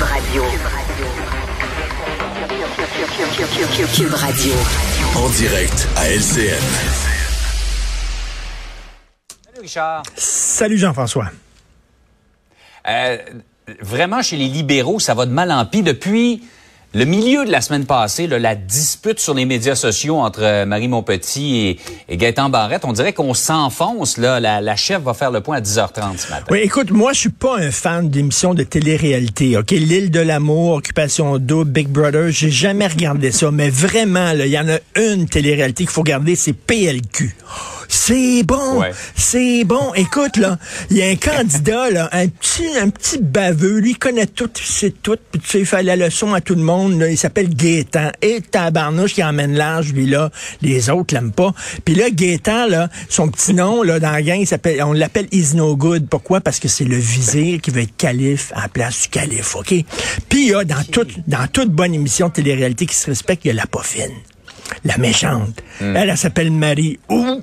Cube Radio. Cube Radio. En direct à LCN. Salut Richard. Salut Jean-François. Euh, vraiment, chez les libéraux, ça va de mal en pis. Depuis le milieu de la semaine passée, la dispute sur les médias sociaux entre euh, Marie Montpetit et, et Gaëtan Barrette, on dirait qu'on s'enfonce. Là, la, la, chef va faire le point à 10h30 ce matin. Oui, écoute, moi, je suis pas un fan d'émissions de télé-réalité. Ok, l'île de l'amour, Occupation double, Big Brother, j'ai jamais regardé ça, mais vraiment, il y en a une télé-réalité qu'il faut regarder, c'est PLQ. C'est bon, Ouais. c'est bon. Écoute, là, il y a un candidat, là, un petit, un petit baveux, lui, il connaît tout, c'est tout, puis tu sais, il fait la leçon à tout le monde, là, il s'appelle Gaétan. Et tabarnouche qui emmène l'âge, lui, là, les autres l'aiment pas. Puis là, Gaétan, là, son petit nom, là, dans la gang, il s'appelle, on l'appelle Is No Good. Pourquoi? Parce que c'est le vizir qui veut être calife à la place du calife, OK? Puis il y a dans, toute, dans toute bonne émission de télé-réalité qui se respecte, il y a la poffine la méchante. Elle, elle s'appelle Marie. Ouh,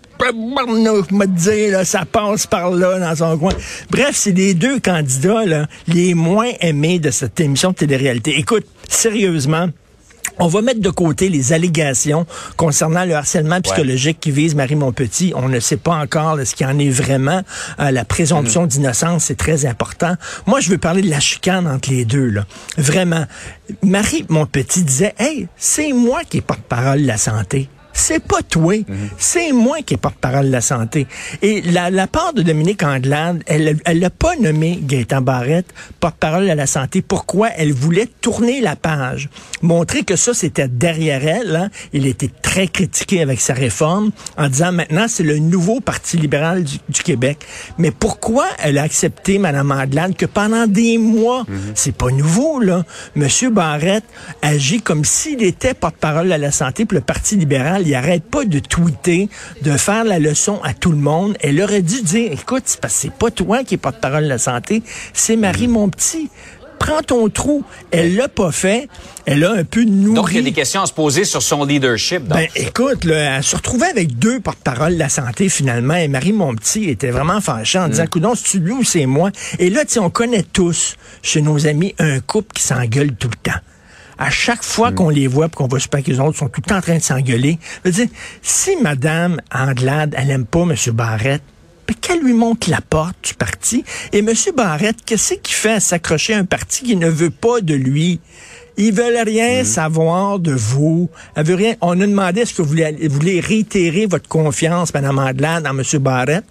me dire, là, ça passe par là dans son coin. Bref, c'est les deux candidats là, les moins aimés de cette émission de télé-réalité. Écoute, sérieusement, on va mettre de côté les allégations concernant le harcèlement psychologique qui vise Marie Montpetit. On ne sait pas encore là, ce qu'il en est vraiment. Euh, la présomption d'innocence, c'est très important. Moi, je veux parler de la chicane entre les deux. Là. Vraiment. Marie Montpetit disait, hey, c'est moi qui est porte-parole de la santé. C'est pas toi, c'est moi qui est porte-parole de la santé. Et la, la part de Dominique Anglade, elle elle l'a pas nommé Gaëtan Barrette porte-parole de la santé. Pourquoi? Elle voulait tourner la page, montrer que ça, c'était derrière elle. hein. Il était très critiqué avec sa réforme en disant maintenant, c'est le nouveau Parti libéral du, du Québec. Mais pourquoi elle a accepté, Mme Anglade, que pendant des mois, c'est pas nouveau, là, M. Barrette agit comme s'il était porte-parole à la santé pour le Parti libéral. Il arrête pas de tweeter, de faire la leçon à tout le monde. Elle aurait dû dire, écoute, c'est parce que c'est pas toi qui est porte-parole de la santé, c'est Marie mon petit. Prends ton trou. Elle l'a pas fait. Elle a un peu nourri. Donc, il y a des questions à se poser sur son leadership. donc. Ben, écoute, là, elle se retrouvait avec deux porte-parole de la santé, finalement, et Marie Montpetit était vraiment fâchée en disant, Mm. coudonc, c'est-tu lui ou c'est moi? Et là, tu on connaît tous, chez nos amis, un couple qui s'engueule tout le temps. À chaque fois qu'on les voit, qu'on va super que les autres sont tout le temps en train de s'engueuler, je veux dire, si Madame Anglade, elle aime pas M. Barrette, ben, qu'elle lui montre la porte du parti. Et M. Barrette, qu'est-ce qu'il fait à s'accrocher à un parti qui ne veut pas de lui? Ils veulent rien savoir de vous. Elle veut rien. On a demandé est-ce que vous voulez, vous voulez réitérer votre confiance, Mme Anglade, dans M. Barrette?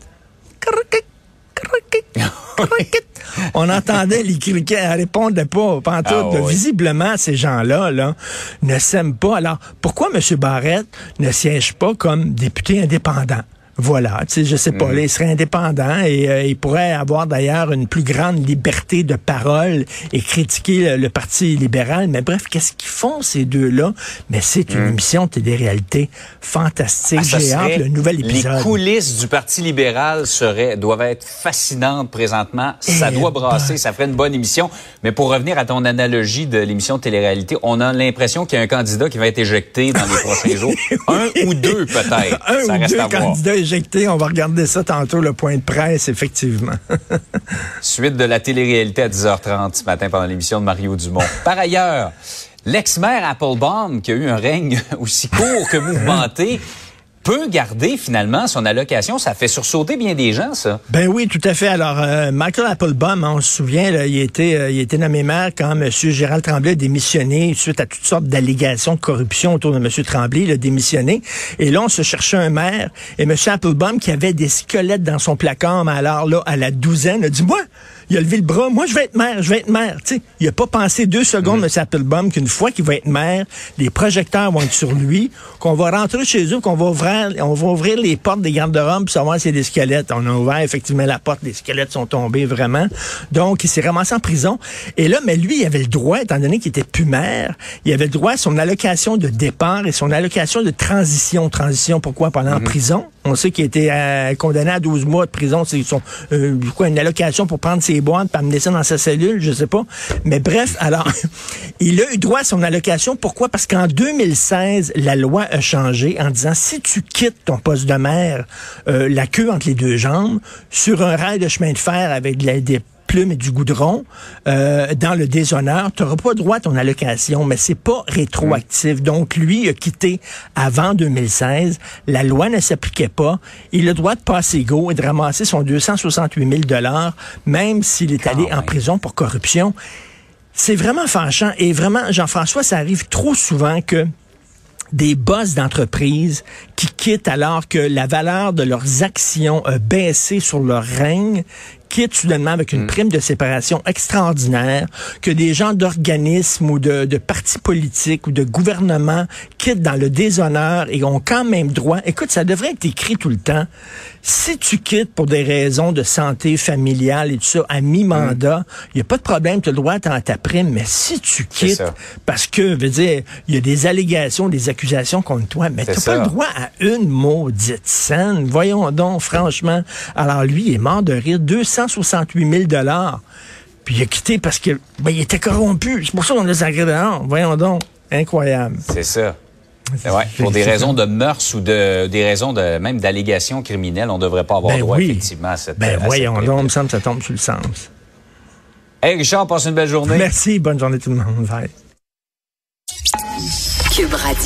On entendait les criquets, elle répondait pas, pas en tout. Ah, oui. Visiblement, ces gens-là là, ne s'aiment pas. Alors, pourquoi M. Barrette ne siège pas comme député indépendant? Voilà, tu sais, je sais pas, là, il serait indépendant et euh, il pourrait avoir d'ailleurs une plus grande liberté de parole et critiquer le, le Parti libéral. Mais bref, qu'est-ce qu'ils font ces deux-là? Mais c'est une émission de télé-réalité fantastique. Ah, J'ai hâte, serait- le nouvel épisode. Les coulisses du Parti libéral seraient, doivent être fascinantes présentement. Ça Eh doit brasser, ben. ça ferait une bonne émission. Mais pour revenir à ton analogie de l'émission télé-réalité, on a l'impression qu'il y a un candidat qui va être éjecté dans les prochains jours. Un ou deux peut-être. Un ça ou reste deux à voir. On va regarder ça tantôt, le point de presse, effectivement. Suite de la télé-réalité à 10h30 ce matin pendant l'émission de Mario Dumont. Par ailleurs, l'ex-maire Applebaum, qui a eu un règne aussi court que mouvementé, peut garder finalement son allocation. Ça fait sursauter bien des gens, ça. Ben oui, tout à fait. Alors, euh, Michael Applebaum, on se souvient, il, était, euh, il était nommé maire quand M. Gérald Tremblay a démissionné suite à toutes sortes d'allégations de corruption autour de M. Tremblay. Il a démissionné. Et là, on se cherchait un maire. Et M. Applebaum, qui avait des squelettes dans son placard, mais alors là, à la douzaine, a dit, moi, il a levé le bras, moi, je vais être maire, je vais être maire. Tu sais, il a pas pensé deux secondes, M. Applebaum, qu'une fois qu'il va être maire, les projecteurs vont être sur lui, qu'on va rentrer chez eux, qu'on va ouvrir, on va ouvrir les portes des garde-robes pour savoir s'il y a des squelettes. On a ouvert effectivement la porte, les squelettes sont tombés vraiment. Donc, il s'est ramassé en prison. Et là, mais lui, il avait le droit, étant donné qu'il était plus maire, il avait le droit à son allocation de départ et son allocation de transition. Transition, pourquoi? Pendant en prison. On sait qu'il a été euh, condamné à 12 mois de prison. C'est son, euh, une allocation pour prendre ses boîtes, pour amener ça dans sa cellule, je sais pas. Mais bref, alors, il a eu droit à son allocation. Pourquoi? Parce qu'en 2016, la loi a changé en disant si tu quittes ton poste de maire, euh, la queue entre les deux jambes, sur un rail de chemin de fer avec de la- des et du goudron euh, dans le déshonneur, tu n'auras pas droit à ton allocation, mais c'est pas rétroactif. Donc, lui a quitté avant 2016. La loi ne s'appliquait pas. Il a le droit de passer go et de ramasser son 268 000 même s'il est allé en prison pour corruption. C'est vraiment fâchant. Et vraiment, Jean-François, ça arrive trop souvent que des boss d'entreprise qui quittent alors que la valeur de leurs actions a baissé sur leur règne, quittent soudainement avec une mm. prime de séparation extraordinaire, que des gens d'organismes ou de, de, partis politiques ou de gouvernements quittent dans le déshonneur et ont quand même droit. Écoute, ça devrait être écrit tout le temps. Si tu quittes pour des raisons de santé familiale et tout ça, à mi-mandat, il mm. n'y a pas de problème, tu as le droit à ta prime, mais si tu quittes parce que, veux dire, il y a des allégations, des accusations contre toi, mais tu n'as pas le droit à une maudite scène. Voyons donc, franchement. Alors lui, il est mort de rire. 168 000 puis il a quitté parce que ben, il était corrompu. C'est pour ça qu'on les a dehors. Voyons donc. Incroyable. C'est ça. Ouais, pour des raisons de mœurs ou de, des raisons de, même d'allégations criminelles, on ne devrait pas avoir ben droit oui. effectivement à cette. Ben voyons donc, il me semble que ça tombe sur le sens. Hey Richard, passe une belle journée. Merci, bonne journée tout le monde. Bye. Cube Radio.